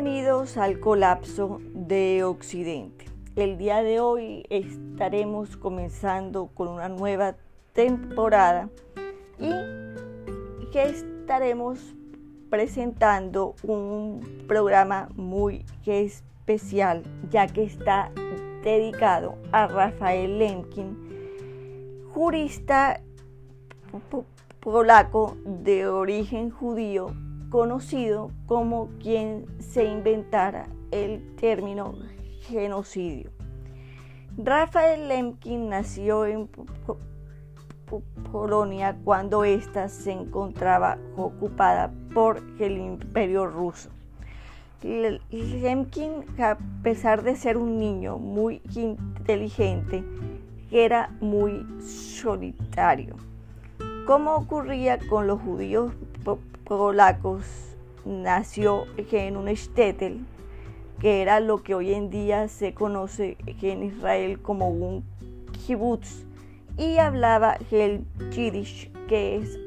Bienvenidos al colapso de Occidente. El día de hoy estaremos comenzando con una nueva temporada y que estaremos presentando un programa muy especial ya que está dedicado a Rafael Lemkin, jurista polaco de origen judío conocido como quien se inventara el término genocidio. Rafael Lemkin nació en Polonia cuando ésta se encontraba ocupada por el imperio ruso. Lemkin, a pesar de ser un niño muy inteligente, era muy solitario. Como ocurría con los judíos polacos nació en un shtetl, que era lo que hoy en día se conoce en Israel como un kibbutz, y hablaba el yiddish, que es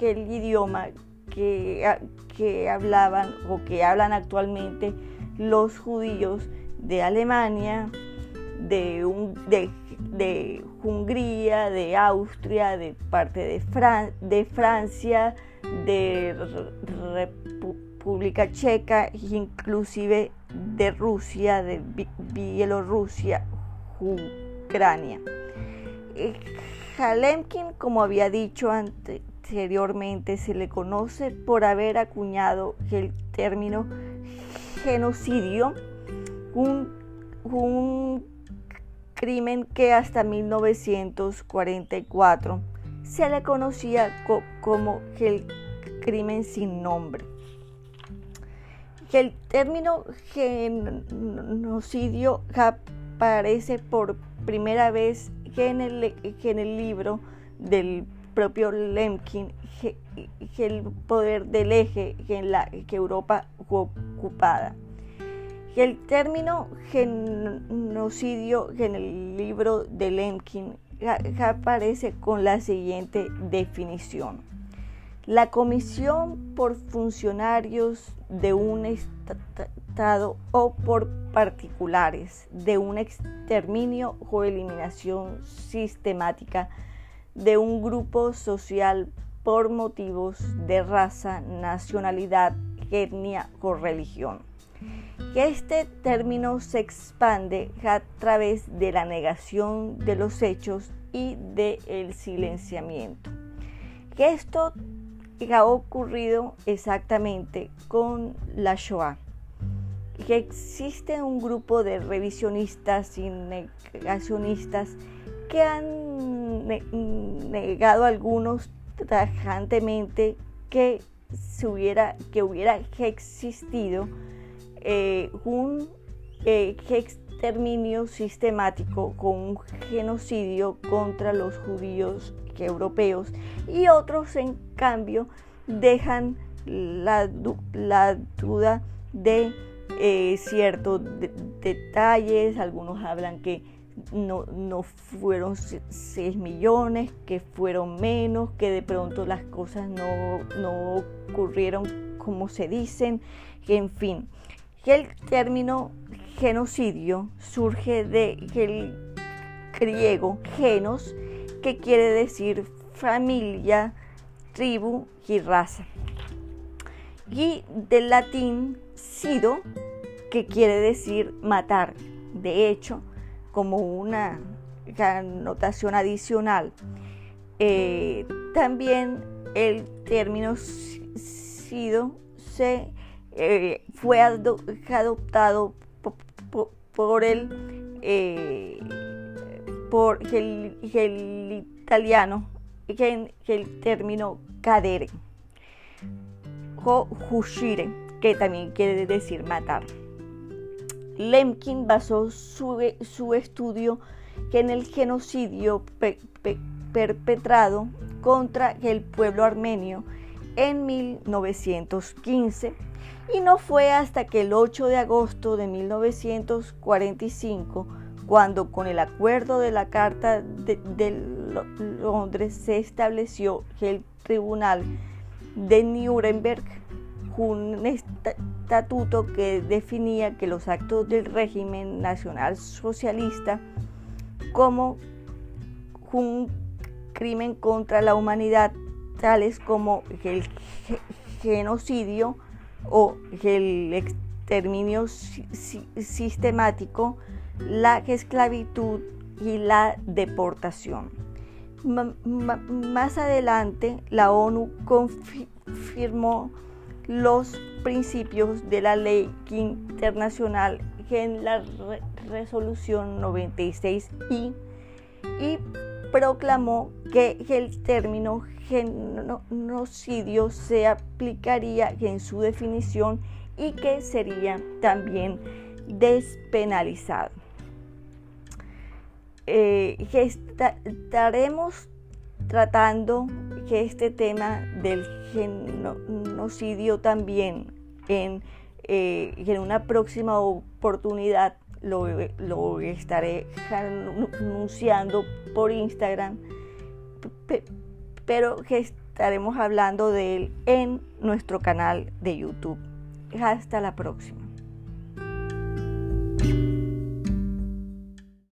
el idioma que, que hablaban o que hablan actualmente los judíos de Alemania, de, un, de, de Hungría, de Austria, de parte de, de Francia, de República Checa, inclusive de Rusia, de Bielorrusia, Ucrania. Eh, como había dicho anteriormente, se le conoce por haber acuñado el término genocidio, un crimen que hasta 1944 se le conocía como el crimen sin nombre. El término genocidio aparece por primera vez en el, libro del propio Lemkin, el poder del eje en la Europa ocupada. El término genocidio en el libro de Lemkin aparece con la siguiente definición. La comisión por funcionarios de un Estado o por particulares de un exterminio o eliminación sistemática de un grupo social por motivos de raza, nacionalidad, etnia o religión que este término se expande a través de la negación de los hechos y del el silenciamiento. Que esto ha ocurrido exactamente con la Shoah. Que existe un grupo de revisionistas y negacionistas que han negado algunos tajantemente que, se hubiera, que hubiera existido eh, un eh, exterminio sistemático con un genocidio contra los judíos europeos y otros en cambio dejan la, duda de eh, ciertos detalles, algunos hablan que no, no, fueron 6 millones, que fueron menos, que de pronto las cosas no, no ocurrieron como se dicen, en fin el término genocidio surge del griego genos, que quiere decir familia, tribu y raza. Y del latín sido, que quiere decir matar. De hecho, como una notación adicional, eh, también el término sido se eh, fue adoptado por el, eh, por el, italiano, que el término cadere, o hushire, que también quiere decir matar. Lemkin basó su, su estudio en el genocidio perpetrado contra el pueblo armenio en 1915 y no fue hasta que el 8 de agosto de 1945, cuando con el acuerdo de la Carta de, Londres se estableció que el Tribunal de Nuremberg un estatuto que definía que los actos del régimen nacional socialista como un crimen contra la humanidad, tales como el genocidio o el exterminio sistemático, la esclavitud y la deportación. más adelante, la ONU confirmó los principios de la ley internacional en la resolución 96 y, y proclamó que el término genocidio se aplicaría en su definición y que sería también despenalizado. Eh, estaremos tratando este tema del genocidio también en, eh, en una próxima oportunidad lo, lo, estaré anunciando por Instagram, pero que estaremos hablando de él en nuestro canal de YouTube. Hasta la próxima.